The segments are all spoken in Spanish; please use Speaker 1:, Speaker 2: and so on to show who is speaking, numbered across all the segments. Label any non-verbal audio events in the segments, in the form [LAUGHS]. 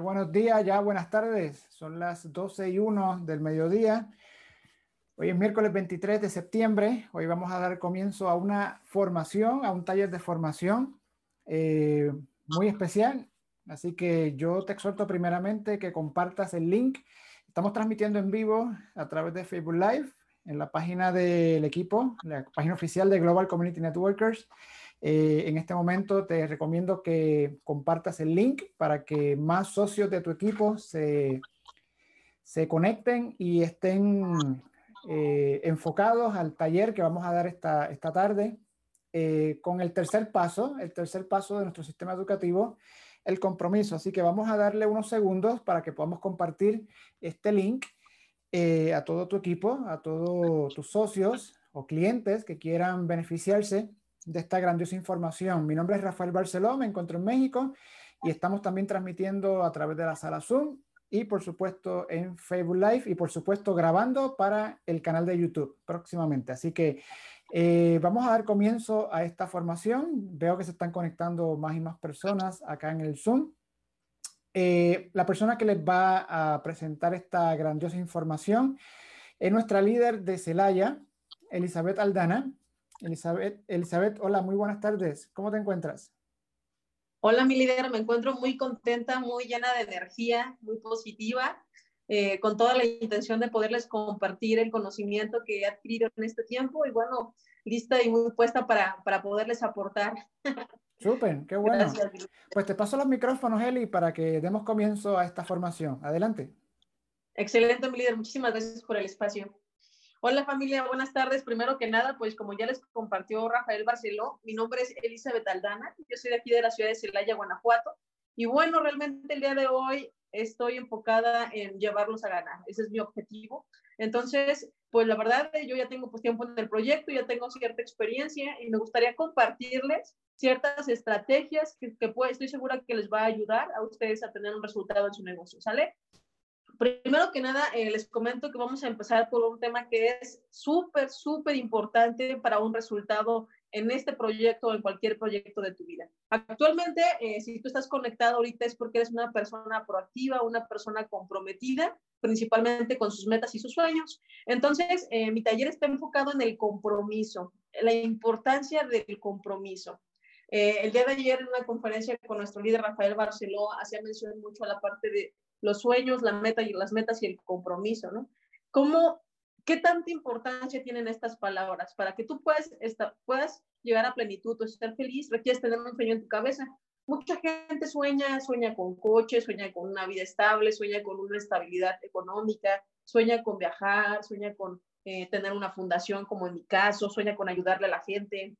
Speaker 1: Buenos días, ya buenas tardes. Son las 12 y 1 del mediodía. Hoy es miércoles 23 de septiembre. Hoy vamos a dar comienzo a una formación, a un taller de formación eh, muy especial. Así que yo te exhorto primeramente que compartas el link. Estamos transmitiendo en vivo a través de Facebook Live en la página del equipo, la página oficial de Global Community Networkers. Eh, en este momento te recomiendo que compartas el link para que más socios de tu equipo se, se conecten y estén eh, enfocados al taller que vamos a dar esta, esta tarde eh, con el tercer paso, el tercer paso de nuestro sistema educativo, el compromiso. Así que vamos a darle unos segundos para que podamos compartir este link a todo tu equipo, a todos tus socios o clientes que quieran beneficiarse de esta grandiosa información. Mi nombre es Rafael Barceló, me encuentro en México y estamos también transmitiendo a través de la sala Zoom y por supuesto en Facebook Live y por supuesto grabando para el canal de YouTube próximamente. Así que eh, vamos a dar comienzo a esta formación. Veo que se están conectando más y más personas acá en el Zoom. Eh, la persona que les va a presentar esta grandiosa información es nuestra líder de Celaya, Elizabeth Aldana. Elizabeth, Elizabeth, hola, muy buenas tardes. ¿Cómo te encuentras?
Speaker 2: Hola, mi líder, me encuentro muy contenta, muy llena de energía, muy positiva, eh, con toda la intención de poderles compartir el conocimiento que he adquirido en este tiempo y bueno, lista y muy puesta para, para poderles aportar. [LAUGHS]
Speaker 1: Súper, qué bueno. Pues te paso los micrófonos, Eli, para que demos comienzo a esta formación. Adelante.
Speaker 2: Excelente, mi líder. Muchísimas gracias por el espacio. Hola familia, buenas tardes. Primero que nada, pues como ya les compartió Rafael Barceló, mi nombre es Elizabeth Aldana, yo soy de aquí de la ciudad de Celaya, Guanajuato. Y bueno, realmente el día de hoy estoy enfocada en llevarlos a ganar, ese es mi objetivo. Entonces, pues la verdad, yo ya tengo pues, tiempo en el proyecto, ya tengo cierta experiencia y me gustaría compartirles ciertas estrategias que, que pues, estoy segura que les va a ayudar a ustedes a tener un resultado en su negocio, ¿sale? Primero que nada, eh, les comento que vamos a empezar por un tema que es súper, súper importante para un resultado en este proyecto o en cualquier proyecto de tu vida. Actualmente, eh, si tú estás conectado ahorita es porque eres una persona proactiva, una persona comprometida, principalmente con sus metas y sus sueños. Entonces, eh, mi taller está enfocado en el compromiso, la importancia del compromiso. el día de ayer en una conferencia con nuestro líder Rafael Barceló hacía mención mucho a la parte de los sueños, la meta y las metas y el compromiso, ¿no? ¿Cómo, qué tanta importancia tienen estas palabras? Para que tú puedas, esta, puedas llegar a plenitud o estar feliz, requieres tener un sueño en tu cabeza. Mucha gente sueña, sueña con coches, sueña con una vida estable, sueña con una estabilidad económica, sueña con viajar, sueña con eh, tener una fundación como en mi caso, sueña con ayudarle a la gente.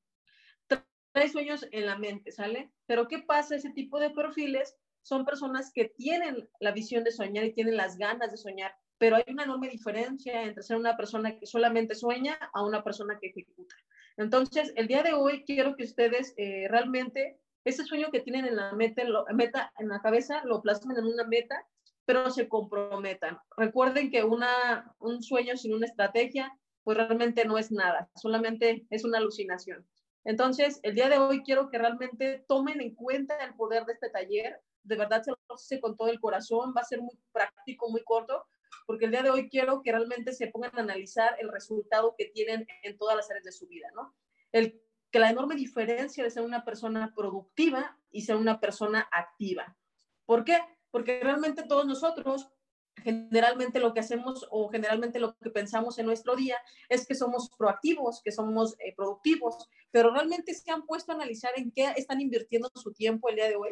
Speaker 2: Trae sueños en la mente, ¿sale? Pero ¿qué pasa? Ese tipo de perfiles son personas que tienen la visión de soñar y tienen las ganas de soñar, pero hay una enorme diferencia entre ser una persona que solamente sueña a una persona que ejecuta. Entonces, el día de hoy quiero que ustedes eh, realmente ese sueño que tienen en la meta, meta en la cabeza lo plasmen en una meta, pero se comprometan. Recuerden que una, un sueño sin una estrategia, pues realmente no es nada, solamente es una alucinación. Entonces, el día de hoy quiero que realmente tomen en cuenta el poder de este taller, de verdad se lo hace con todo el corazón, va a ser muy práctico, muy corto, porque el día de hoy quiero que realmente se pongan a analizar el resultado que tienen en todas las áreas de su vida, ¿no? El, que la enorme diferencia de ser una persona productiva y ser una persona activa. ¿Por qué? Porque realmente todos nosotros generalmente lo que hacemos o generalmente lo que pensamos en nuestro día es que somos proactivos, que somos eh, productivos, pero realmente se han puesto a analizar en qué están invirtiendo su tiempo el día de hoy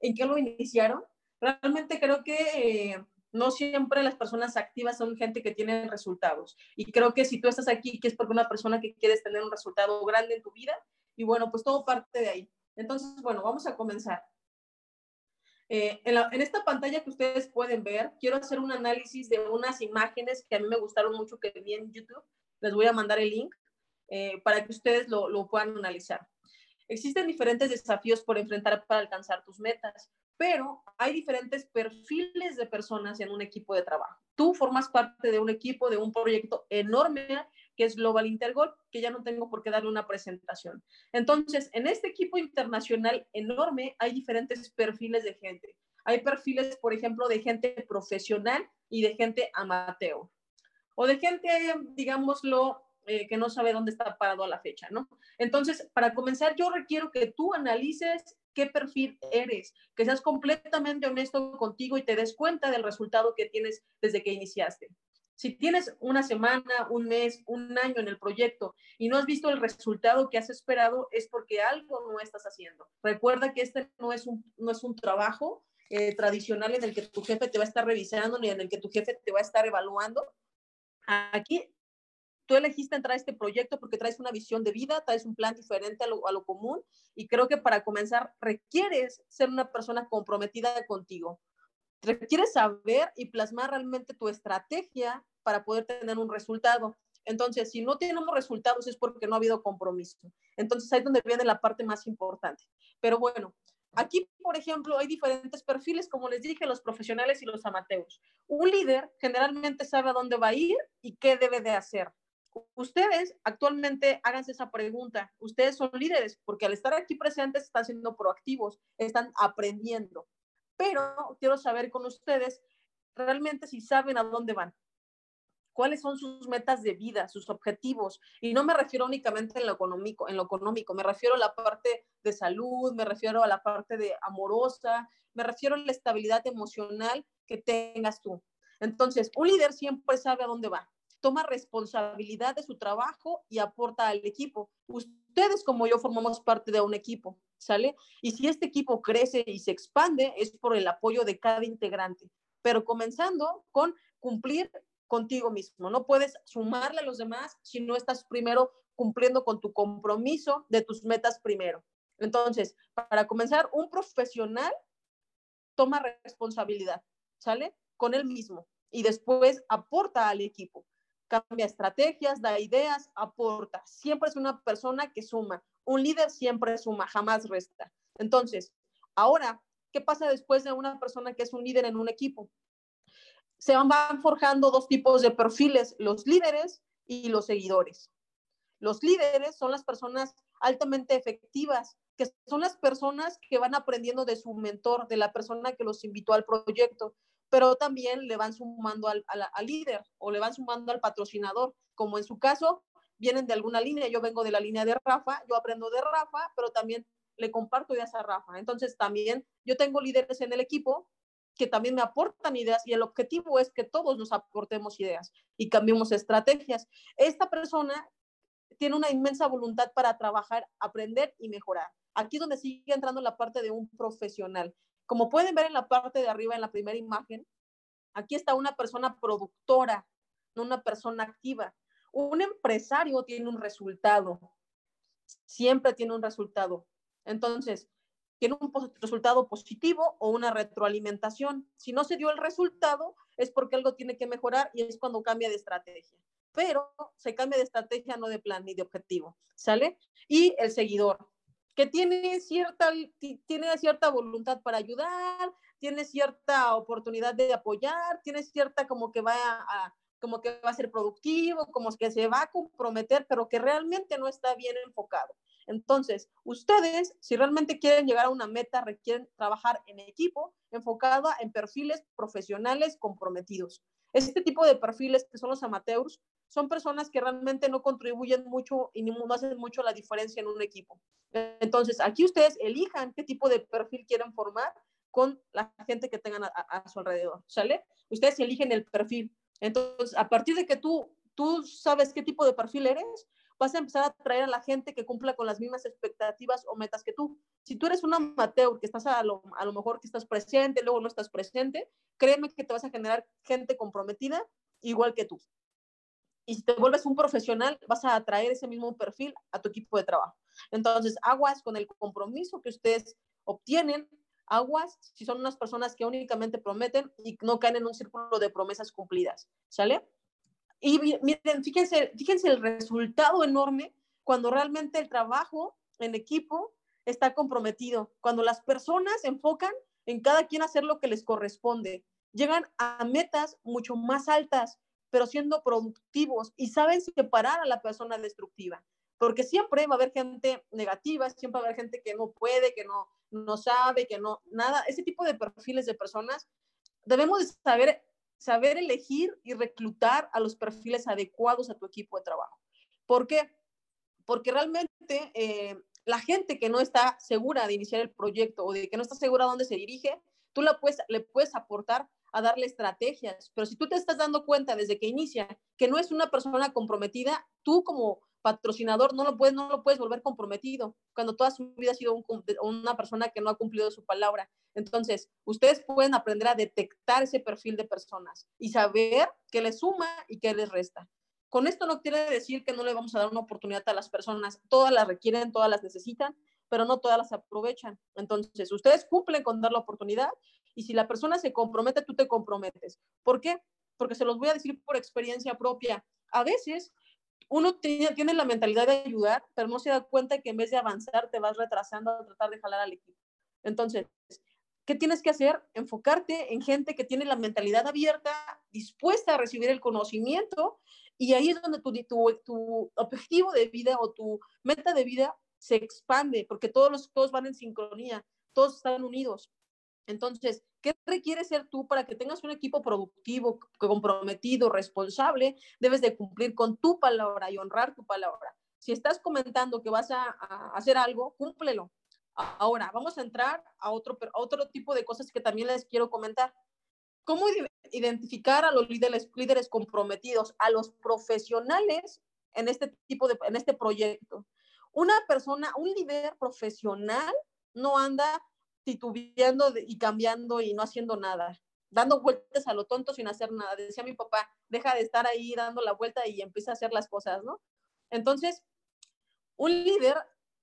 Speaker 2: en qué lo iniciaron. Realmente creo que eh, no siempre las personas activas son gente que tiene resultados. Y creo que si tú estás aquí, que es porque una persona que quieres tener un resultado grande en tu vida, y bueno, pues todo parte de ahí. Entonces, bueno, vamos a comenzar. Eh, en, en, esta pantalla que ustedes pueden ver, quiero hacer un análisis de unas imágenes que a mí me gustaron mucho que vi en YouTube. Les voy a mandar el link eh, para que ustedes lo, lo puedan analizar. Existen diferentes desafíos por enfrentar para alcanzar tus metas, pero hay diferentes perfiles de personas en un equipo de trabajo. Tú formas parte de un equipo, de un proyecto enorme que es Global Intergol, que ya no tengo por qué darle una presentación. Entonces, en este equipo internacional enorme hay diferentes perfiles de gente. hay perfiles, por ejemplo, de gente profesional y de gente amateur. O de gente, digámoslo, eh, que no sabe dónde está parado a la fecha, ¿no? Entonces, para comenzar, yo requiero que tú analices qué perfil eres, que seas completamente honesto contigo y te des cuenta del resultado que tienes desde que iniciaste. Si tienes una semana, un mes, un año en el proyecto y no has visto el resultado que has esperado, es porque algo no estás haciendo. Recuerda que este no es un, no es un trabajo eh, tradicional en el que tu jefe te va a estar revisando ni en el que tu jefe te va a estar evaluando. Aquí tú elegiste entrar a este proyecto porque traes una visión de vida, traes un plan diferente a lo, a lo, común y creo que para comenzar requieres ser una persona comprometida contigo. Requieres saber y plasmar realmente tu estrategia para poder tener un resultado. Entonces, si no tenemos resultados es porque no ha habido compromiso. Entonces, ahí es donde viene la parte más importante. Pero bueno, aquí, por ejemplo, hay diferentes perfiles, como les dije, los profesionales y los amateurs. Un líder generalmente sabe a dónde va a ir y qué debe de hacer. Ustedes actualmente háganse esa pregunta. Ustedes son líderes porque al estar aquí presentes están siendo proactivos, están aprendiendo. Pero quiero saber con ustedes realmente si saben a dónde van cuáles son sus metas de vida, sus objetivos. Y no me refiero únicamente en lo económico, en lo económico, me refiero a la parte de salud, me refiero a la parte de amorosa, me refiero a la estabilidad emocional que tengas tú. Entonces, un líder siempre sabe a dónde va, toma responsabilidad de su trabajo y aporta al equipo. Ustedes como yo formamos parte de un equipo, ¿sale? Y si este equipo crece y se expande, es por el apoyo de cada integrante, pero comenzando con cumplir contigo mismo. No puedes sumarle a los demás si no estás primero cumpliendo con tu compromiso de tus metas primero. Entonces, para comenzar, un profesional toma responsabilidad, ¿sale? Con él mismo y después aporta al equipo. Cambia estrategias, da ideas, aporta. Siempre es una persona que suma. Un líder siempre suma, jamás resta. Entonces, ahora, ¿qué pasa después de una persona que es un líder en un equipo? se van forjando dos tipos de perfiles, los líderes y los seguidores. Los líderes son las personas altamente efectivas, que son las personas que van aprendiendo de su mentor, de la persona que los invitó al proyecto, pero también le van sumando al, líder o le van sumando al patrocinador, como en su caso vienen de alguna línea, yo vengo de la línea de Rafa, yo aprendo de Rafa, pero también le comparto ideas a Rafa. Entonces también yo tengo líderes en el equipo que también me aportan ideas y el objetivo es que todos nos aportemos ideas y cambiemos estrategias. Esta persona tiene una inmensa voluntad para trabajar, aprender y mejorar. Aquí es donde sigue entrando la parte de un profesional. Como pueden ver en la parte de arriba, en la primera imagen, aquí está una persona productora, no una persona activa. Un empresario tiene un resultado, siempre tiene un resultado. Entonces, tiene un resultado positivo o una retroalimentación. Si no se dio el resultado, es porque algo tiene que mejorar y es cuando cambia de estrategia. Pero se cambia de estrategia, no de plan ni de objetivo, ¿sale? Y el seguidor, que tiene cierta, tiene cierta voluntad para ayudar, tiene cierta oportunidad de apoyar, tiene cierta como que va a, como que va a ser productivo, como que se va a comprometer, pero que realmente no está bien enfocado. Entonces, ustedes, si realmente quieren llegar a una meta, requieren trabajar en equipo, enfocada en perfiles profesionales comprometidos. Este tipo de perfiles que son los amateurs son personas que realmente no contribuyen mucho y no hacen mucho la diferencia en un equipo. Entonces, aquí ustedes elijan qué tipo de perfil quieren formar con la gente que tengan a, su alrededor, ¿sale? Ustedes eligen el perfil. Entonces, a partir de que tú, tú sabes qué tipo de perfil eres, vas a empezar a atraer a la gente que cumpla con las mismas expectativas o metas que tú. Si tú eres un amateur, que estás a lo, a lo mejor que estás presente, luego no estás presente, créeme que te vas a generar gente comprometida igual que tú. Y si te vuelves un profesional, vas a atraer ese mismo perfil a tu equipo de trabajo. Entonces, aguas con el compromiso que ustedes obtienen, aguas si son unas personas que únicamente prometen y no caen en un círculo de promesas cumplidas. ¿Sale? Y miren, fíjense, fíjense el resultado enorme cuando realmente el trabajo en equipo está comprometido, cuando las personas enfocan en cada quien hacer lo que les corresponde, llegan a metas mucho más altas, pero siendo productivos y saben separar a la persona destructiva, porque siempre va a haber gente negativa, siempre va a haber gente que no puede, que no, no sabe, que no, nada, ese tipo de perfiles de personas, debemos saber, saber elegir y reclutar a los perfiles adecuados a tu equipo de trabajo. ¿Por qué? Porque realmente eh, la gente que no está segura de iniciar el proyecto o de que no está segura dónde se dirige, tú la puedes, le puedes aportar a darle estrategias. Pero si tú te estás dando cuenta desde que inicia que no es una persona comprometida, tú como patrocinador no lo puedes, no lo puedes volver comprometido cuando toda su vida ha sido una persona que no ha cumplido su palabra. Entonces, ustedes pueden aprender a detectar ese perfil de personas y saber qué les suma y qué les resta. Con esto no quiere decir que no le vamos a dar una oportunidad a las personas. Todas las requieren, todas las necesitan, pero no todas las aprovechan. Entonces, ustedes cumplen con dar la oportunidad y si la persona se compromete, tú te comprometes. ¿Por qué? Porque se los voy a decir por experiencia propia. A veces uno tiene, tiene la mentalidad de ayudar, pero no se da cuenta que en vez de avanzar te vas retrasando a tratar de jalar al equipo. Entonces, ¿qué tienes que hacer? Enfocarte en gente que tiene la mentalidad abierta, dispuesta a recibir el conocimiento, y ahí es donde tu, tu, tu objetivo de vida o tu meta de vida se expande, porque todos los todos van en sincronía, todos están unidos. Entonces, ¿qué requiere ser tú para que tengas un equipo productivo, comprometido, responsable? Debes de cumplir con tu palabra y honrar tu palabra. Si estás comentando que vas a, hacer algo, cúmplelo. Ahora, vamos a entrar a otro, tipo de cosas que también les quiero comentar. ¿Cómo identificar a los líderes, líderes comprometidos, a los profesionales en este tipo de, en este proyecto? Una persona, un líder profesional no anda titubeando y cambiando y no haciendo nada, dando vueltas a lo tonto sin hacer nada. Decía mi papá, deja de estar ahí dando la vuelta y empieza a hacer las cosas, ¿no? Entonces, un líder,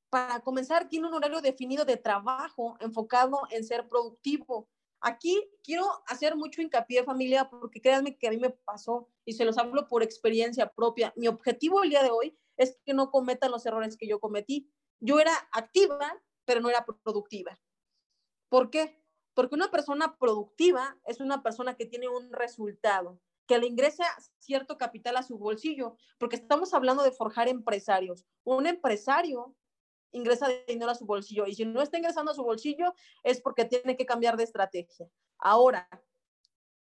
Speaker 2: para comenzar, tiene un horario definido de trabajo enfocado en ser productivo. Aquí quiero hacer mucho hincapié, familia, porque créanme que a mí me pasó y se los hablo por experiencia propia. Mi objetivo el día de hoy es que no cometan los errores que yo cometí. Yo era activa, pero no era productiva. ¿Por qué? Porque una persona productiva es una persona que tiene un resultado, que le ingresa cierto capital a su bolsillo, porque estamos hablando de forjar empresarios. Un empresario ingresa dinero a su bolsillo y si no está ingresando a su bolsillo es porque tiene que cambiar de estrategia. Ahora,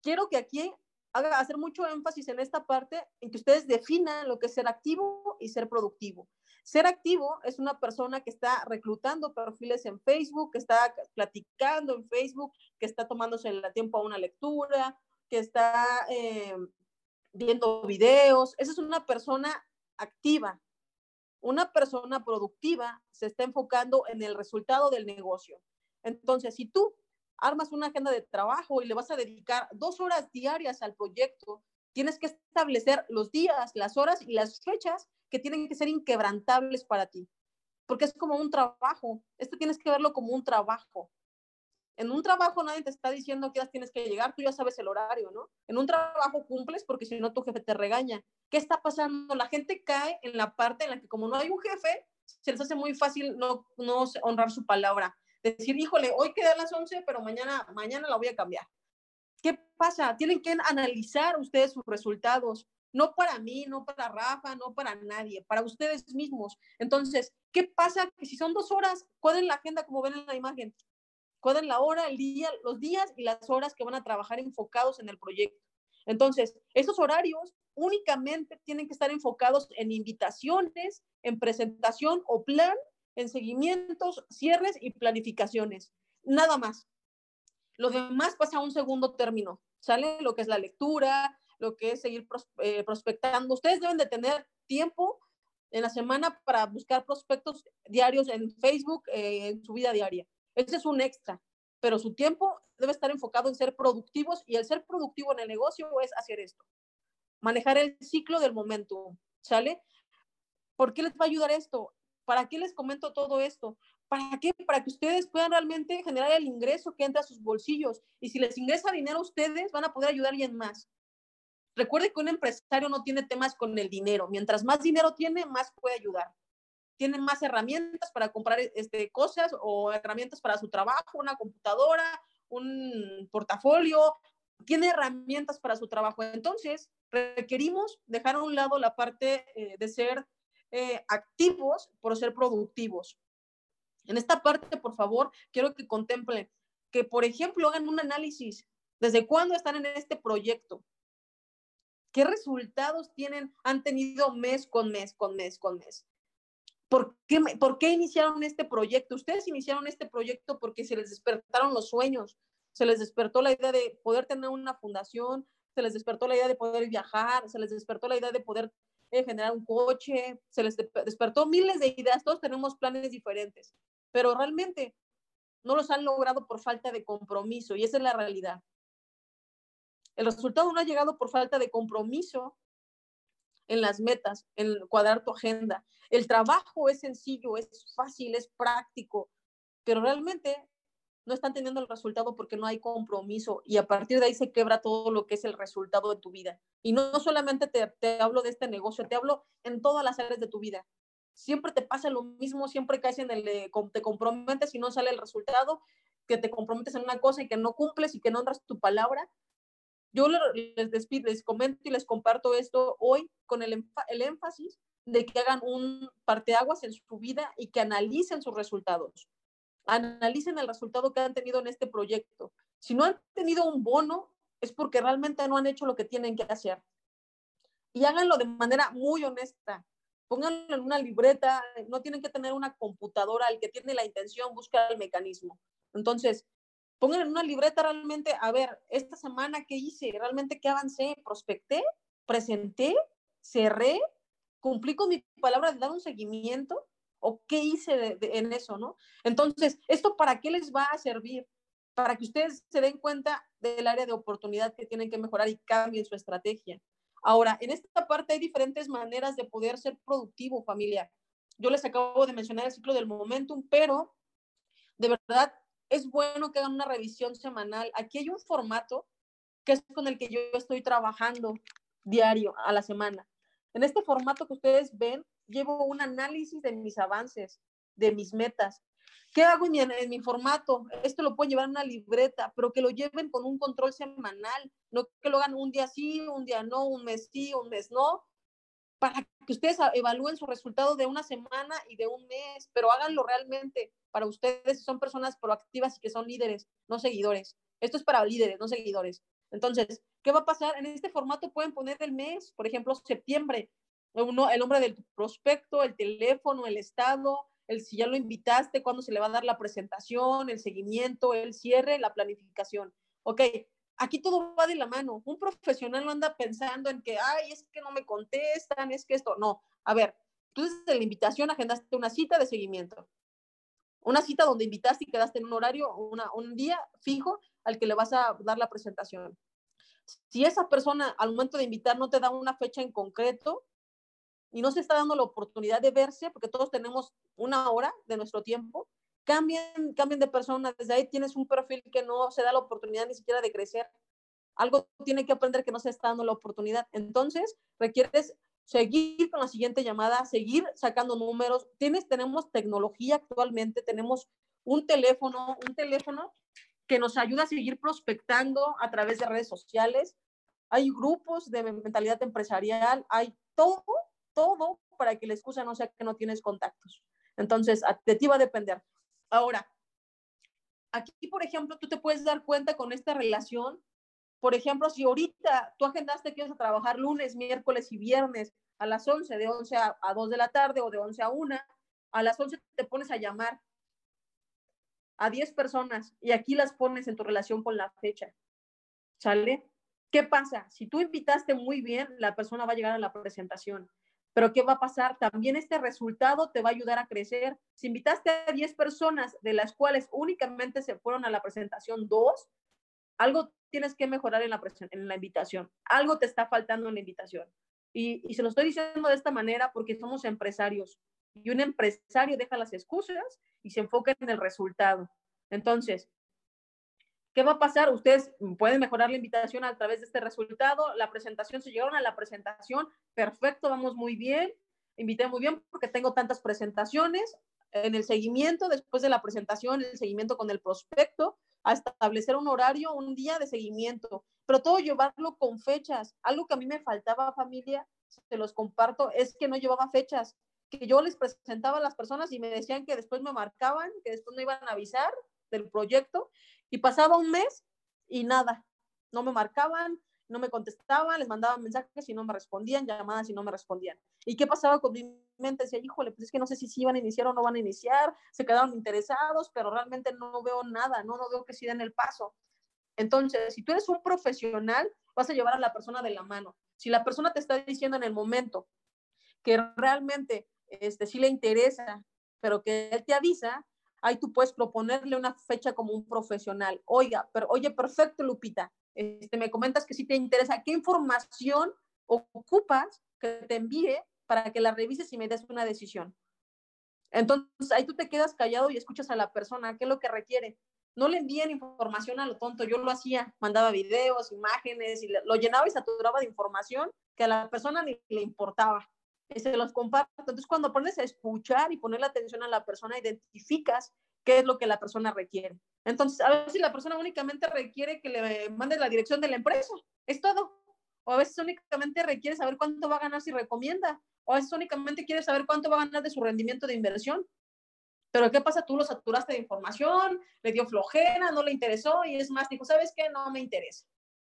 Speaker 2: quiero que aquí haga hacer mucho énfasis en esta parte en que ustedes definan lo que es ser activo y ser productivo. Ser activo es una persona que está reclutando perfiles en Facebook, que está platicando en Facebook, que está tomándose el tiempo a una lectura, que está eh, viendo videos. Esa es una persona activa. Una persona productiva se está enfocando en el resultado del negocio. Entonces, si tú armas una agenda de trabajo y le vas a dedicar dos horas diarias al proyecto, tienes que establecer los días, las horas y las fechas que tienen que ser inquebrantables para ti, porque es como un trabajo. Esto tienes que verlo como un trabajo. En un trabajo nadie te está diciendo que tienes que llegar, tú ya sabes el horario, ¿no? En un trabajo cumples porque si no tu jefe te regaña. ¿Qué está pasando? La gente cae en la parte en la que como no hay un jefe, se les hace muy fácil no, no honrar su palabra. Decir, híjole, hoy queda a las 11, pero mañana, mañana la voy a cambiar. ¿Qué pasa? Tienen que analizar ustedes sus resultados no para mí, no para Rafa, no para nadie, para ustedes mismos. Entonces, ¿qué pasa? Que si son dos horas, cuadren la agenda como ven en la imagen, cuadren la hora, el día, los días y las horas que van a trabajar enfocados en el proyecto. Entonces, esos horarios únicamente tienen que estar enfocados en invitaciones, en presentación o plan, en seguimientos, cierres y planificaciones. Nada más. Lo demás pasa a un segundo término. ¿Sale? Lo que es la lectura, lo que es seguir eh, prospectando. Ustedes deben de tener tiempo en la semana para buscar prospectos diarios en Facebook, eh, en su vida diaria. Ese es un extra, pero su tiempo debe estar enfocado en ser productivos y el ser productivo en el negocio es hacer esto, manejar el ciclo del momento, ¿sale? ¿Por qué les va a ayudar esto? ¿Para qué les comento todo esto? ¿Para qué? Para que ustedes puedan realmente generar el ingreso que entra a sus bolsillos. Y si les ingresa dinero a ustedes, van a poder ayudar a más. Recuerde que un empresario no tiene temas con el dinero. Mientras más dinero tiene, más puede ayudar. Tiene más herramientas para comprar este, cosas o herramientas para su trabajo, una computadora, un portafolio. Tiene herramientas para su trabajo. Entonces, requerimos dejar a un lado la parte eh, de ser eh, activos por ser productivos. En esta parte, por favor, quiero que contemplen que, por ejemplo, hagan un análisis. ¿Desde cuándo están en este proyecto? ¿Qué resultados tienen, han tenido mes con mes, con mes, con mes? ¿Por qué, ¿Por qué iniciaron este proyecto? Ustedes iniciaron este proyecto porque se les despertaron los sueños, se les despertó la idea de poder tener una fundación, se les despertó la idea de poder viajar, se les despertó la idea de poder generar un coche, se les despertó miles de ideas, todos tenemos planes diferentes, pero realmente no los han logrado por falta de compromiso y esa es la realidad. El resultado no ha llegado por falta de compromiso en las metas, en cuadrar tu agenda. El trabajo es sencillo, es fácil, es práctico, pero realmente no están teniendo el resultado porque no hay compromiso y a partir de ahí se quebra todo lo que es el resultado de tu vida. Y no, solamente te, te, hablo de este negocio, te hablo en todas las áreas de tu vida. Siempre te pasa lo mismo, siempre caes en el, te comprometes y no sale el resultado, que te comprometes en una cosa y que no cumples y que no honras tu palabra yo les, despido, les comento y les comparto esto hoy con el, el énfasis de que hagan un parteaguas en su vida y que analicen sus resultados. Analicen el resultado que han tenido en este proyecto. Si no han tenido un bono, es porque realmente no han hecho lo que tienen que hacer. Y háganlo de manera muy honesta. Pónganlo en una libreta, no tienen que tener una computadora, el que tiene la intención busca el mecanismo. Entonces, pongan en una libreta realmente, a ver, esta semana qué hice, realmente qué avancé, prospecté, presenté, cerré, cumplí con mi palabra de dar un seguimiento o qué hice en eso, ¿no? Entonces, ¿esto para qué les va a servir? Para que ustedes se den cuenta del área de oportunidad que tienen que mejorar y cambien su estrategia. Ahora, en esta parte hay diferentes maneras de poder ser productivo, familia. Yo les acabo de mencionar el ciclo del momentum, pero de verdad es bueno que hagan una revisión semanal. Aquí hay un formato que es con el que yo estoy trabajando diario a la semana. En este formato que ustedes ven, llevo un análisis de mis avances, de mis metas. ¿Qué hago en mi, en mi, formato? Esto lo pueden llevar en una libreta, pero que lo lleven con un control semanal, no que lo hagan un día sí, un día no, un mes sí, un mes no, para que ustedes evalúen su resultado de una semana y de un mes, pero háganlo realmente para ustedes son personas proactivas y que son líderes, no seguidores. Esto es para líderes, no seguidores. Entonces, ¿qué va a pasar? En este formato pueden poner el mes, por ejemplo, septiembre, uno, el nombre del prospecto, el teléfono, el estado, el si ya lo invitaste, cuándo se le va a dar la presentación, el seguimiento, el cierre, la planificación. Ok, aquí todo va de la mano. Un profesional no anda pensando en que, ay, es que no me contestan, es que esto, no. A ver, tú desde la invitación agendaste una cita de seguimiento. Una cita donde invitaste y quedaste en un horario, una, un día fijo al que le vas a dar la presentación. Si esa persona al momento de invitar no te da una fecha en concreto y no se está dando la oportunidad de verse, porque todos tenemos una hora de nuestro tiempo, cambien, cambien de persona. Desde ahí tienes un perfil que no se da la oportunidad ni siquiera de crecer. Algo tiene que aprender que no se está dando la oportunidad. Entonces, requieres seguir con la siguiente llamada, seguir sacando números. Tienes, tenemos tecnología actualmente, tenemos un teléfono, un teléfono que nos ayuda a seguir prospectando a través de redes sociales. Hay grupos de mentalidad empresarial, hay todo, todo para que la excusa no sea que no tienes contactos. Entonces, de ti va a depender. Ahora, aquí, por ejemplo, tú te puedes dar cuenta con esta relación por ejemplo, si ahorita tú agendaste que ibas a trabajar lunes, miércoles y viernes a las 11, de 11 a, 2 de la tarde o de 11 a 1, a las 11 te pones a llamar a 10 personas y aquí las pones en tu relación con la fecha. ¿Sale? ¿Qué pasa? Si tú invitaste muy bien, la persona va a llegar a la presentación. Pero ¿qué va a pasar? También este resultado te va a ayudar a crecer. Si invitaste a 10 personas, de las cuales únicamente se fueron a la presentación dos, algo tienes que mejorar en la, en la invitación. Algo te está faltando en la invitación. Y, y se lo estoy diciendo de esta manera porque somos empresarios. Y un empresario deja las excusas y se enfoca en el resultado. Entonces, ¿qué va a pasar? Ustedes pueden mejorar la invitación a través de este resultado. La presentación, se llegaron a la presentación, perfecto, vamos muy bien. Invité muy bien porque tengo tantas presentaciones. En el seguimiento, después de la presentación, el seguimiento con el prospecto, a establecer un horario, un día de seguimiento, pero todo llevarlo con fechas. Algo que a mí me faltaba, familia, se los comparto, es que no llevaba fechas. que yo les presentaba a las personas y me decían que después me marcaban, que después me iban a avisar del proyecto y pasaba un mes y nada, no me marcaban, no me contestaban, les mandaban mensajes y no me respondían, llamadas y no me respondían. ¿Y qué pasaba con mi mente? Decía, híjole, pues es que no sé si sí van a iniciar o no van a iniciar, se quedaron interesados, pero realmente no veo nada, no, no veo que sí den el paso. Entonces, si tú eres un profesional, vas a llevar a la persona de la mano. Si la persona te está diciendo en el momento que realmente este, sí le interesa, pero que él te avisa, ahí tú puedes proponerle una fecha como un profesional. Oiga, pero oye, perfecto, Lupita, este, me comentas que sí te interesa, ¿qué información ocupas que te envíe para que la revises y me des una decisión? Entonces, ahí tú te quedas callado y escuchas a la persona, ¿qué es lo que requiere? No le envíen información a lo tonto, yo lo hacía, mandaba videos, imágenes, y lo llenaba y saturaba de información que a la persona ni le importaba se los comparto. Entonces, cuando aprendes a escuchar y ponerle atención a la persona, identificas qué es lo que la persona requiere. Entonces, a veces la persona únicamente requiere que le mandes la dirección de la empresa, es todo. O a veces únicamente requiere saber cuánto va a ganar si recomienda. O a veces únicamente quiere saber cuánto va a ganar de su rendimiento de inversión. Pero ¿qué pasa? Tú lo saturaste de información, le dio flojera, no le interesó y es más, dijo, ¿sabes qué? No me interesa.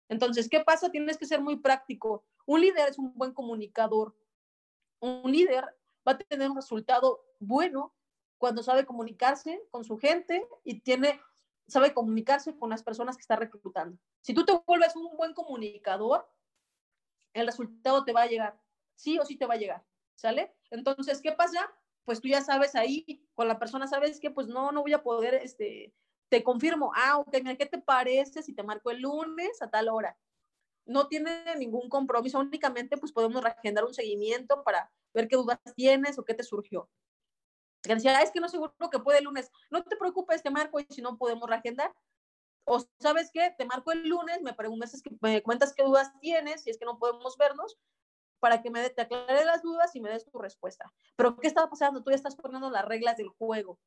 Speaker 2: Entonces, ¿qué pasa? Tienes que ser muy práctico. Un líder es un buen comunicador, un líder va a tener un resultado bueno cuando sabe comunicarse con su gente y tiene, sabe comunicarse con las personas que está reclutando. Si tú te vuelves un buen comunicador, el resultado te va a llegar, sí o sí te va a llegar, ¿sale? Entonces, ¿qué pasa? Pues tú ya sabes ahí, con la persona sabes que pues no, no voy a poder, este, te confirmo, ah, ok, mira, ¿qué te parece si te marco el lunes a tal hora? No tiene ningún compromiso, únicamente pues podemos reagendar un seguimiento para ver qué dudas tienes o qué te surgió. Decía, ah, es que no seguro que puede el lunes. No te preocupes, te marco y si no podemos reagendar. O sabes qué, te marco el lunes, me preguntas, me cuentas qué dudas tienes, si es que no podemos vernos, para que me te aclare las dudas y me des tu respuesta. Pero ¿qué está pasando? Tú ya estás poniendo las reglas del juego.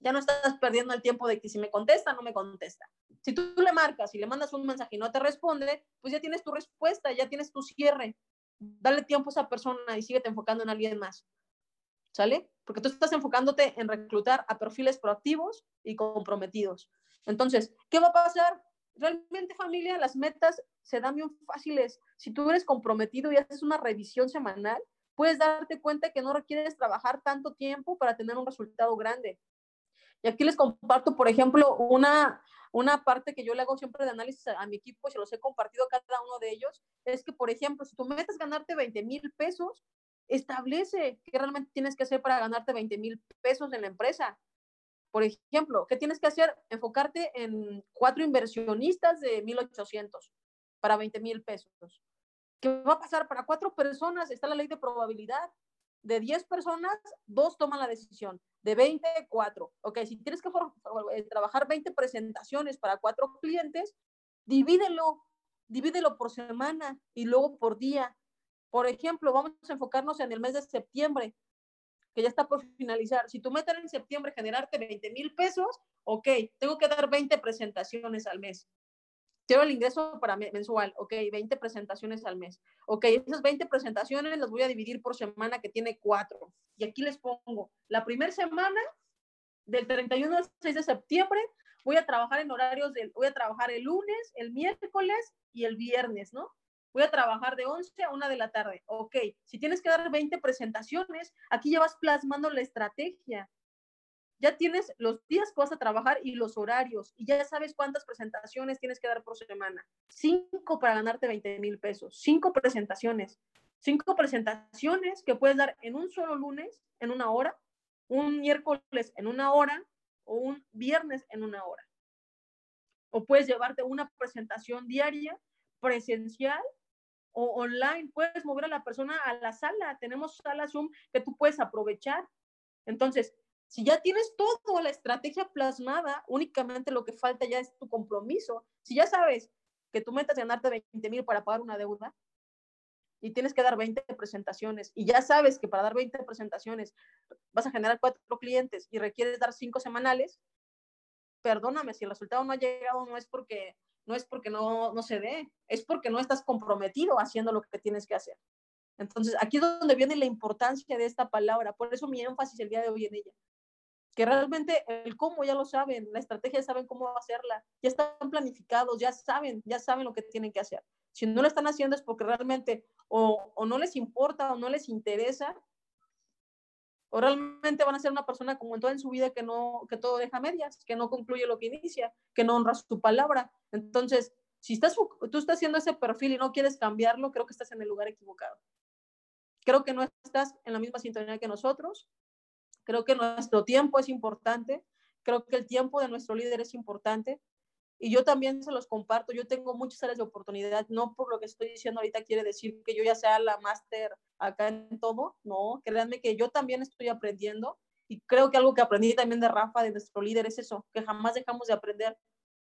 Speaker 2: Ya no estás perdiendo el tiempo de que si me contesta, no me contesta. Si tú le marcas y le mandas un mensaje y no te responde, pues ya tienes tu respuesta, ya tienes tu cierre. Dale tiempo a esa persona y síguete enfocando en alguien más. ¿Sale? Porque tú estás enfocándote en reclutar a perfiles proactivos y comprometidos. Entonces, ¿qué va a pasar? Realmente, familia, las metas se dan bien fáciles. Si tú eres comprometido y haces una revisión semanal, puedes darte cuenta que no requieres trabajar tanto tiempo para tener un resultado grande. Y aquí les comparto, por ejemplo, una, una parte que yo le hago siempre de análisis a, mi equipo, y se los he compartido a cada uno de ellos, es que, por ejemplo, si tú metes ganarte 20 mil pesos, establece qué realmente tienes que hacer para ganarte 20 mil pesos en la empresa. Por ejemplo, ¿qué tienes que hacer? Enfocarte en cuatro inversionistas de 1.800 para 20 mil pesos. ¿Qué va a pasar? Para cuatro personas está la ley de probabilidad. De 10 personas, dos toman la decisión de 20, 4. Ok, si tienes que eh, trabajar 20 presentaciones para cuatro clientes, divídelo, divídelo por semana y luego por día. Por ejemplo, vamos a enfocarnos en el mes de septiembre, que ya está por finalizar. Si tú metes en septiembre generarte 20 mil pesos, ok, tengo que dar 20 presentaciones al mes. Quiero el ingreso para mensual, ok, 20 presentaciones al mes. Ok, esas 20 presentaciones las voy a dividir por semana que tiene cuatro. Y aquí les pongo, la primera semana del 31 al 6 de septiembre voy a trabajar en horarios del, voy a trabajar el lunes, el miércoles y el viernes, ¿no? Voy a trabajar de 11 a 1 de la tarde. Ok, si tienes que dar 20 presentaciones, aquí ya vas plasmando la estrategia ya tienes los días que vas a trabajar y los horarios y ya sabes cuántas presentaciones tienes que dar por semana. Cinco para ganarte 20 mil pesos. Cinco presentaciones. Cinco presentaciones que puedes dar en un solo lunes, en una hora, un miércoles en una hora o un viernes en una hora. O puedes llevarte una presentación diaria, presencial o online. Puedes mover a la persona a la sala. Tenemos sala Zoom que tú puedes aprovechar. Entonces, si ya tienes toda la estrategia plasmada, únicamente lo que falta ya es tu compromiso. Si ya sabes que tú metas ganarte 20 mil para pagar una deuda y tienes que dar 20 presentaciones y ya sabes que para dar 20 presentaciones vas a generar cuatro clientes y requieres dar cinco semanales, perdóname, si el resultado no ha llegado no es porque no es porque no, no se dé, es porque no estás comprometido haciendo lo que tienes que hacer. Entonces, aquí es donde viene la importancia de esta palabra. Por eso mi énfasis el día de hoy en ella. Que realmente el cómo ya lo saben, la estrategia saben cómo hacerla, ya están planificados, ya saben, ya saben lo que tienen que hacer. Si no lo están haciendo es porque realmente o, o no les importa o no les interesa o realmente van a ser una persona como en toda en su vida que no que todo deja medias, que no concluye lo que inicia, que no honra su palabra. Entonces, si estás tú estás haciendo ese perfil y no quieres cambiarlo, creo que estás en el lugar equivocado. Creo que no estás en la misma sintonía que nosotros. Creo que nuestro tiempo es importante. Creo que el tiempo de nuestro líder es importante. Y yo también se los comparto. Yo tengo muchas áreas de oportunidad. No por lo que estoy diciendo ahorita quiere decir que yo ya sea la máster acá en todo. No, créanme que yo también estoy aprendiendo. Y creo que algo que aprendí también de Rafa, de nuestro líder, es eso, que jamás dejamos de aprender.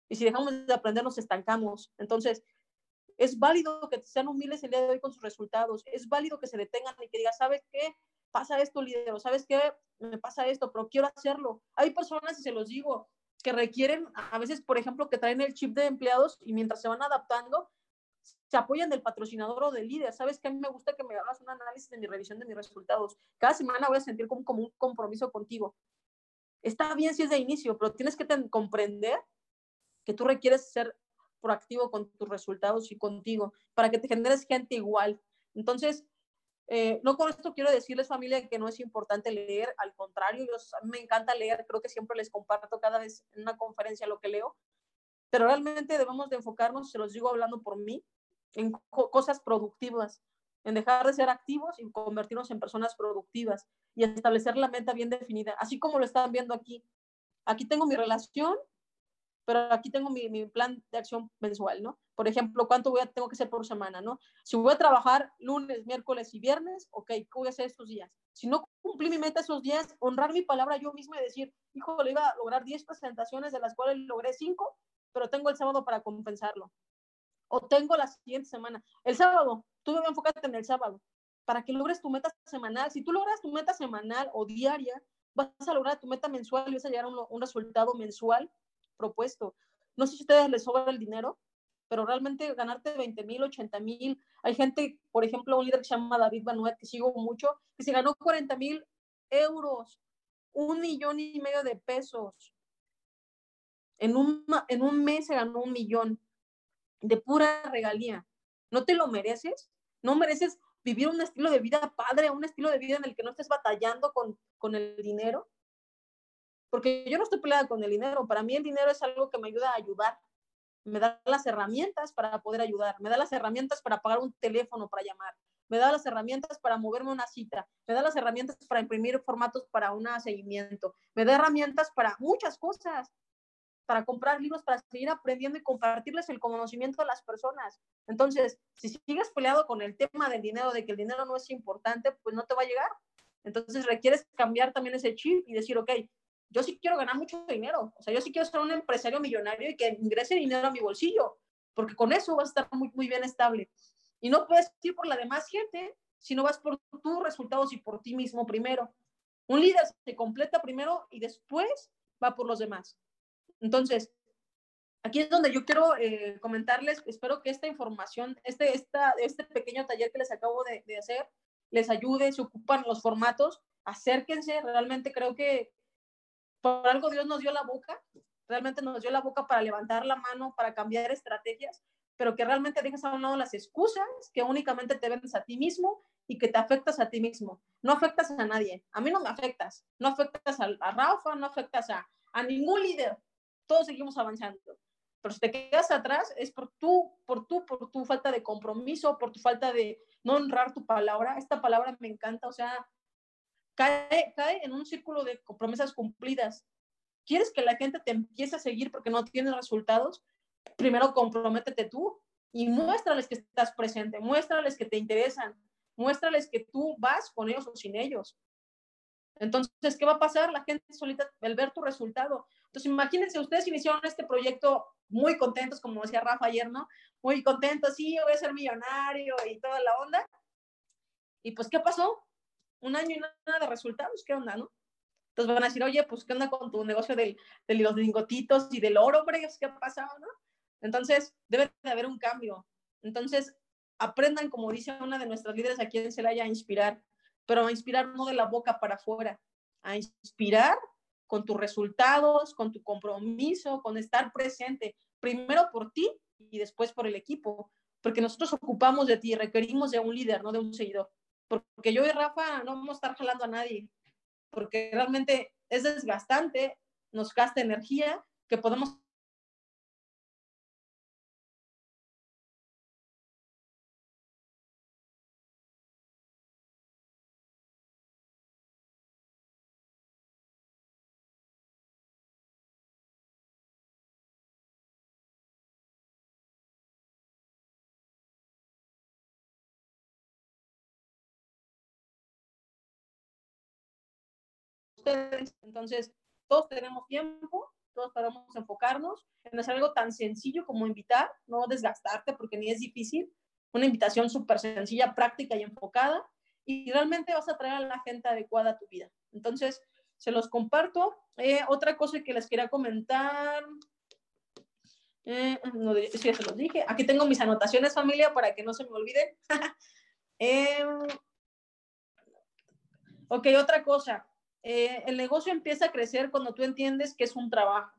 Speaker 2: Y si dejamos de aprender, nos estancamos. Entonces, es válido que sean humildes el día de hoy con sus resultados. Es válido que se detengan y que digan, ¿sabes qué? Pasa esto, líder, o ¿sabes qué? Me pasa esto, pero quiero hacerlo. Hay personas, y se los digo, que requieren, a veces, por ejemplo, que traen el chip de empleados y mientras se van adaptando, se apoyan del patrocinador o del líder. Sabes que a mí me gusta que me hagas un análisis de mi revisión de mis resultados. Cada semana voy a sentir como, como un compromiso contigo. Está bien si es de inicio, pero tienes que comprender que tú requieres ser proactivo con tus resultados y contigo para que te generes gente igual. Entonces, eh, no con esto quiero decirles familia que no es importante leer, al contrario, a mí me encanta leer, creo que siempre les comparto cada vez en una conferencia lo que leo, pero realmente debemos de enfocarnos, se los digo hablando por mí, en cosas productivas, en dejar de ser activos y convertirnos en personas productivas y establecer la meta bien definida, así como lo están viendo aquí. Aquí tengo mi relación pero aquí tengo mi, mi, plan de acción mensual, ¿no? Por ejemplo, ¿cuánto voy a, tengo que hacer por semana, ¿no? Si voy a trabajar lunes, miércoles y viernes, ok, ¿qué voy a hacer estos días? Si no cumplí mi meta esos días, honrar mi palabra yo misma y decir, hijo, le iba a lograr 10 presentaciones, de las cuales logré 5, pero tengo el sábado para compensarlo. O tengo la siguiente semana. El sábado, tú debes enfocarte en el sábado, para que logres tu meta semanal. Si tú logras tu meta semanal o diaria, vas a lograr tu meta mensual y vas a llegar a un, un resultado mensual propuesto. No sé si a ustedes les sobra el dinero, pero realmente ganarte 20 mil, 80 mil. Hay gente, por ejemplo, un líder que se llama David Banuet, que sigo mucho, que se ganó 40 mil euros, un millón y medio de pesos. En un, en un mes se ganó un millón de pura regalía. ¿No te lo mereces? ¿No mereces vivir un estilo de vida padre, un estilo de vida en el que no estés batallando con, con el dinero? porque yo no estoy peleada con el dinero, para mí el dinero es algo que me ayuda a ayudar, me da las herramientas para poder ayudar, me da las herramientas para pagar un teléfono para llamar, me da las herramientas para moverme una cita, me da las herramientas para imprimir formatos para un seguimiento, me da herramientas para muchas cosas, para comprar libros, para seguir aprendiendo y compartirles el conocimiento a las personas. Entonces, si sigues peleado con el tema del dinero, de que el dinero no es importante, pues no te va a llegar. Entonces requieres cambiar también ese chip y decir, ok, yo sí quiero ganar mucho dinero, o sea, yo sí quiero ser un empresario millonario y que ingrese dinero a mi bolsillo, porque con eso vas a estar muy, muy bien estable. Y no puedes ir por la demás gente, si no vas por tus resultados y por ti mismo primero. Un líder se completa primero y después va por los demás. Entonces, aquí es donde yo quiero eh, comentarles, espero que esta información, este, esta, este pequeño taller que les acabo de, de hacer, les ayude, se ocupan los formatos, acérquense, realmente creo que por algo Dios nos dio la boca, realmente nos dio la boca para levantar la mano, para cambiar estrategias, pero que realmente dejas a un lado las excusas que únicamente te vendes a ti mismo y que te afectas a ti mismo. No afectas a nadie. A mí no me afectas. No afectas a, a Rafa, no afectas a, a ningún líder. Todos seguimos avanzando. Pero si te quedas atrás es por tú, por tú, por tu falta de compromiso, por tu falta de no honrar tu palabra. Esta palabra me encanta, o sea, cae, cae en un círculo de promesas cumplidas. ¿Quieres que la gente te empiece a seguir porque no tienes resultados? Primero comprométete tú y muéstrales que estás presente, muéstrales que te interesan, muéstrales que tú vas con ellos o sin ellos. Entonces, ¿qué va a pasar? La gente solita, al ver tu resultado. Entonces, imagínense, ustedes iniciaron este proyecto muy contentos, como decía Rafa ayer, ¿no? Muy contentos, sí, voy a ser millonario y toda la onda. Y pues, ¿qué pasó? Un año y nada de resultados, ¿qué onda, no? Entonces van a decir, oye, pues, ¿qué onda con tu negocio de los lingotitos y del oro, hombre? ¿Qué ha pasado, no? Entonces, debe de haber un cambio. Entonces, aprendan, como dice una de nuestras líderes aquí en Celaya, a inspirar, pero a inspirar no de la boca para afuera, a inspirar con tus resultados, con tu compromiso, con estar presente, primero por ti y después por el equipo, porque nosotros ocupamos de ti, requerimos de un líder, no de un seguidor, porque yo y Rafa no vamos a estar jalando a nadie, porque realmente es desgastante, nos gasta energía que podemos Entonces, todos tenemos tiempo, todos podemos enfocarnos en hacer algo tan sencillo como invitar, no desgastarte porque ni es difícil, una invitación súper sencilla, práctica y enfocada, y realmente vas a traer a la gente adecuada a tu vida. Entonces, se los comparto. Eh, otra cosa que les quería comentar, eh, no, sí, dije. Aquí tengo mis anotaciones, familia, para que no se me olviden. [LAUGHS] eh, ok, otra cosa. Eh, el negocio empieza a crecer cuando tú entiendes que es un trabajo.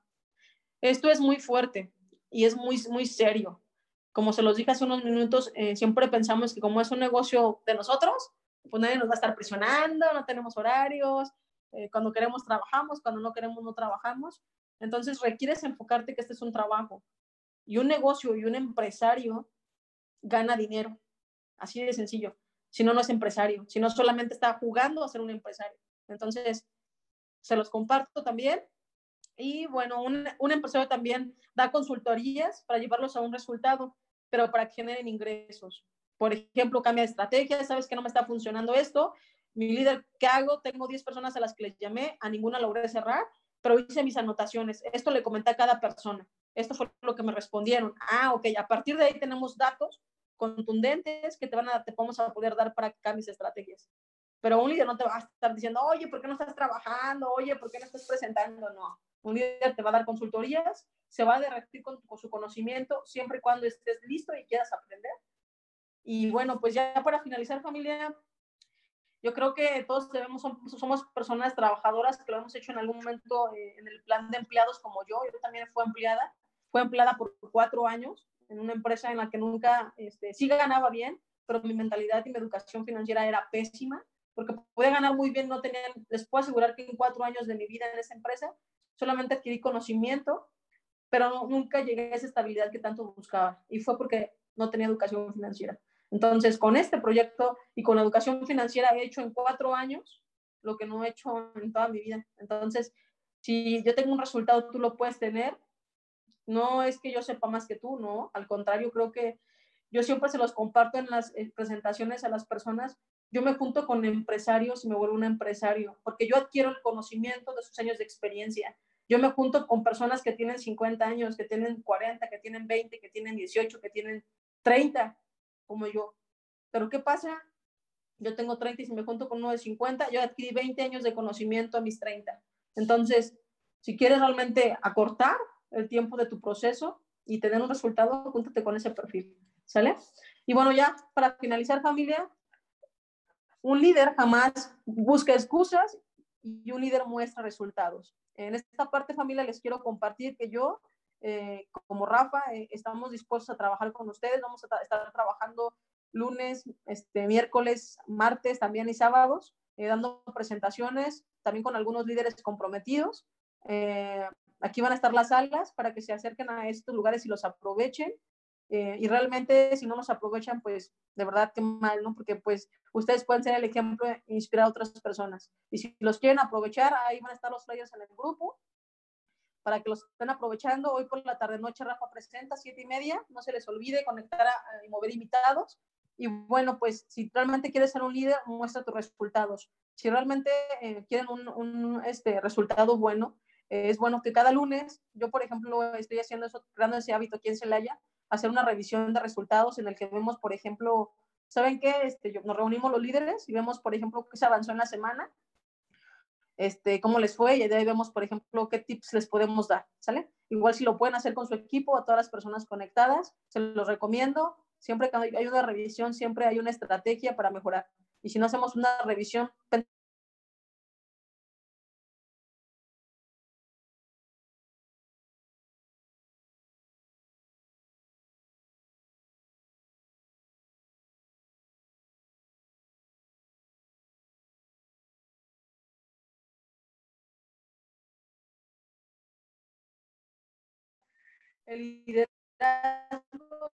Speaker 2: Esto es muy fuerte y es muy, muy serio. Como se los dije hace unos minutos, eh, siempre pensamos que como es un negocio de nosotros, pues nadie nos va a estar presionando, no tenemos horarios, eh, cuando queremos trabajamos, cuando no queremos no trabajamos. Entonces requieres enfocarte que este es un trabajo. Y un negocio y un empresario gana dinero. Así de sencillo. Si no, no es empresario. Si no, solamente está jugando a ser un empresario. Entonces, se los comparto también. Y bueno, un, un empresario también da consultorías para llevarlos a un resultado, pero para que generen ingresos. Por ejemplo, cambia de estrategia, sabes que no me está funcionando esto. Mi líder, ¿qué hago? Tengo 10 personas a las que les llamé, a ninguna logré cerrar, pero hice mis anotaciones. Esto le comenté a cada persona. Esto fue lo que me respondieron. Ah, ok, a partir de ahí tenemos datos contundentes que te van a, te vamos a poder dar para que cambies estrategias. Pero un líder no te va a estar diciendo, oye, ¿por qué no estás trabajando? Oye, ¿por qué no estás presentando? No. Un líder te va a dar consultorías, se va a derretir con, con su conocimiento siempre y cuando estés listo y quieras aprender. Y bueno, pues ya para finalizar, familia, yo creo que todos debemos, somos personas trabajadoras que lo hemos hecho en algún momento eh, en el plan de empleados como yo. Yo también fui empleada, fue empleada por cuatro años en una empresa en la que nunca, este, sí ganaba bien, pero mi mentalidad y mi educación financiera era pésima porque puede ganar muy bien, no tenían, les puedo asegurar que en cuatro años de mi vida en esa empresa solamente adquirí conocimiento, pero nunca llegué a esa estabilidad que tanto buscaba y fue porque no tenía educación financiera. Entonces, con este proyecto y con la educación financiera he hecho en cuatro años lo que no he hecho en toda mi vida. Entonces, si yo tengo un resultado, tú lo puedes tener. No es que yo sepa más que tú, no. Al contrario, creo que yo siempre se los comparto en las eh, presentaciones a las personas yo me junto con empresarios y me vuelvo un empresario, porque yo adquiero el conocimiento de sus años de experiencia. Yo me junto con personas que tienen 50 años, que tienen 40, que tienen 20, que tienen 18, que tienen 30, como yo. Pero ¿qué pasa? Yo tengo 30 y si me junto con uno de 50, yo adquirí 20 años de conocimiento a mis 30. Entonces, si quieres realmente acortar el tiempo de tu proceso y tener un resultado, júntate con ese perfil. ¿Sale? Y bueno, ya para finalizar, familia, un líder jamás busca excusas y un líder muestra resultados. En esta parte, familia, les quiero compartir que yo, eh, como Rafa, eh, estamos dispuestos a trabajar con ustedes. Vamos a estar trabajando lunes, este, miércoles, martes también y sábados, eh, dando presentaciones, también con algunos líderes comprometidos. aquí van a estar las salas para que se acerquen a estos lugares y los aprovechen. Eh, y realmente si no nos aprovechan, pues de verdad que mal, ¿no? Porque pues ustedes pueden ser el ejemplo e inspirar a otras personas. Y si los quieren aprovechar, ahí van a estar los players en el grupo para que los estén aprovechando. Hoy por la tarde-noche Rafa presenta, siete y media. No se les olvide conectar y mover invitados. Y bueno, pues si realmente quieres ser un líder, muestra tus resultados. Si realmente eh, quieren un, un, este, resultado bueno, eh, es bueno que cada lunes, yo por ejemplo estoy haciendo eso, creando ese hábito aquí en Celaya, hacer una revisión de resultados en el que vemos, por ejemplo, ¿saben qué? Este, nos reunimos los líderes y vemos, por ejemplo, qué se avanzó en la semana, este, cómo les fue y de ahí vemos, por ejemplo, qué tips les podemos dar, ¿sale? Igual si lo pueden hacer con su equipo, a todas las personas conectadas, se los recomiendo. Siempre que hay una revisión, siempre hay una estrategia para mejorar. Y si no hacemos una revisión el liderazgo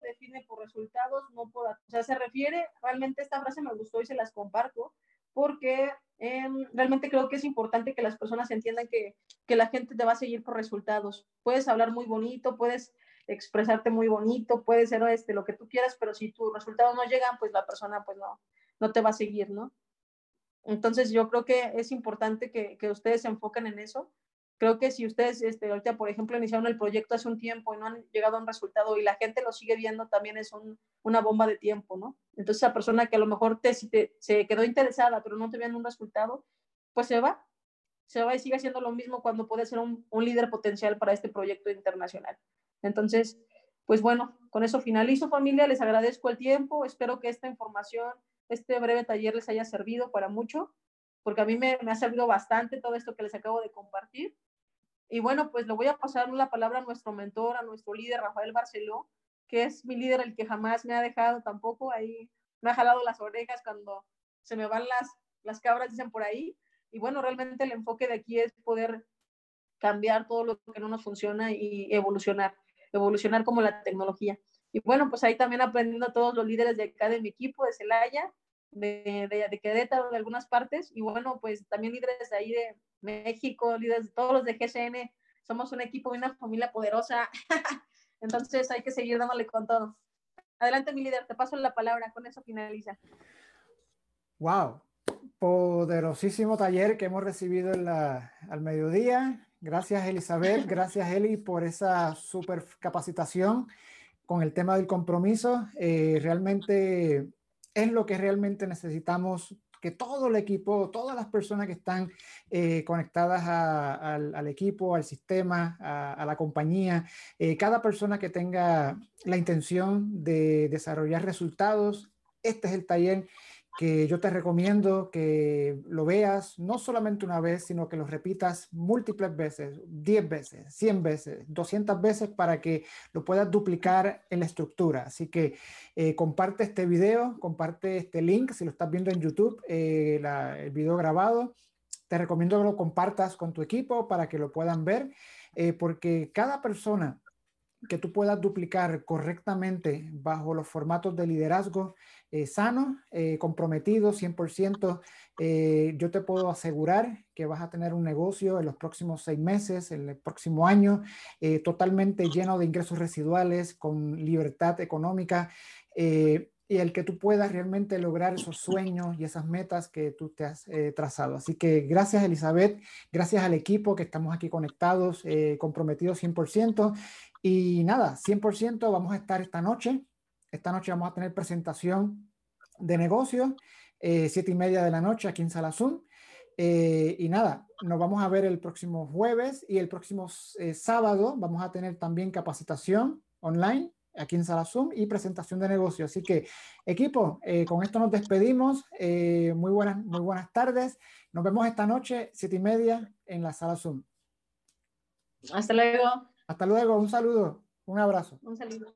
Speaker 2: define por resultados, no por... O sea, se refiere, realmente esta frase me gustó y se las comparto, porque em, realmente creo que es importante que las personas entiendan que, que, la gente te va a seguir por resultados. Puedes hablar muy bonito, puedes expresarte muy bonito, puede ser este, lo que tú quieras, pero si tus resultados no llegan, pues la persona pues no, no te va a seguir, ¿no? Entonces yo creo que es importante que, que ustedes se enfoquen en eso Creo que si ustedes, este, ahorita, por ejemplo, iniciaron el proyecto hace un tiempo y no han llegado a un resultado y la gente lo sigue viendo, también es una bomba de tiempo, ¿no? Entonces, esa persona que a lo mejor te, te, se quedó interesada, pero no te viendo un resultado, pues se va, se va y sigue haciendo lo mismo cuando puede ser un, un líder potencial para este proyecto internacional. Entonces, pues bueno, con eso finalizo familia, les agradezco el tiempo, espero que esta información, este breve taller les haya servido para mucho, porque a mí me, me ha servido bastante todo esto que les acabo de compartir. Y bueno, pues le voy a pasar la palabra a nuestro mentor, a nuestro líder, Rafael Barceló, que es mi líder, el que jamás me ha dejado tampoco, ahí me ha jalado las orejas cuando se me van las, las cabras, dicen por ahí. Y bueno, realmente el enfoque de aquí es poder cambiar todo lo que no nos funciona y evolucionar, evolucionar como la tecnología. Y bueno, pues ahí también aprendiendo a todos los líderes de acá de mi equipo, de Celaya, de, de, de Querétaro, de algunas partes, y bueno, pues también líderes de ahí de, México, líderes, todos los de GSN, somos un equipo y una familia poderosa. [LAUGHS] Entonces hay que seguir dándole con todo. Adelante, mi líder, te paso la palabra, con eso finaliza.
Speaker 1: Wow, poderosísimo taller que hemos recibido en la, al mediodía. Gracias, Elizabeth. [LAUGHS] Gracias, Eli, por esa super capacitación con el tema del compromiso. Eh, realmente es lo que realmente necesitamos que todo el equipo, todas las personas que están eh, conectadas al, equipo, al sistema, a, la compañía, eh, cada persona que tenga la intención de desarrollar resultados, este es el taller que yo te recomiendo que lo veas no solamente una vez, sino que lo repitas múltiples veces, 10 veces, 100 veces, 200 veces para que lo puedas duplicar en la estructura. Así que eh, comparte este video, comparte este link si lo estás viendo en YouTube, eh, el video grabado. Te recomiendo que lo compartas con tu equipo para que lo puedan ver, eh, porque cada persona que tú puedas duplicar correctamente bajo los formatos de liderazgo eh, sano, eh, comprometido 100%, eh, yo te puedo asegurar que vas a tener un negocio en los próximos seis meses, en el próximo año, totalmente lleno de ingresos residuales, con libertad económica y el que tú puedas realmente lograr esos sueños y esas metas que tú te has trazado. Así que gracias Elizabeth, gracias al equipo que estamos aquí conectados, comprometidos 100%. Y nada, 100% vamos a estar esta noche. Esta noche vamos a tener presentación de negocios, eh, siete y media de la noche aquí en Sala Zoom. Eh, y nada, nos vamos a ver el próximo jueves y el próximo eh, sábado vamos a tener también capacitación online aquí en Sala Zoom y presentación de negocios. Así que, equipo, con esto nos despedimos. muy, buenas, muy buenas tardes. Nos vemos esta noche, siete y media, en la Sala Zoom.
Speaker 2: Hasta luego.
Speaker 1: Hasta luego, un saludo, un abrazo.
Speaker 2: Un saludo.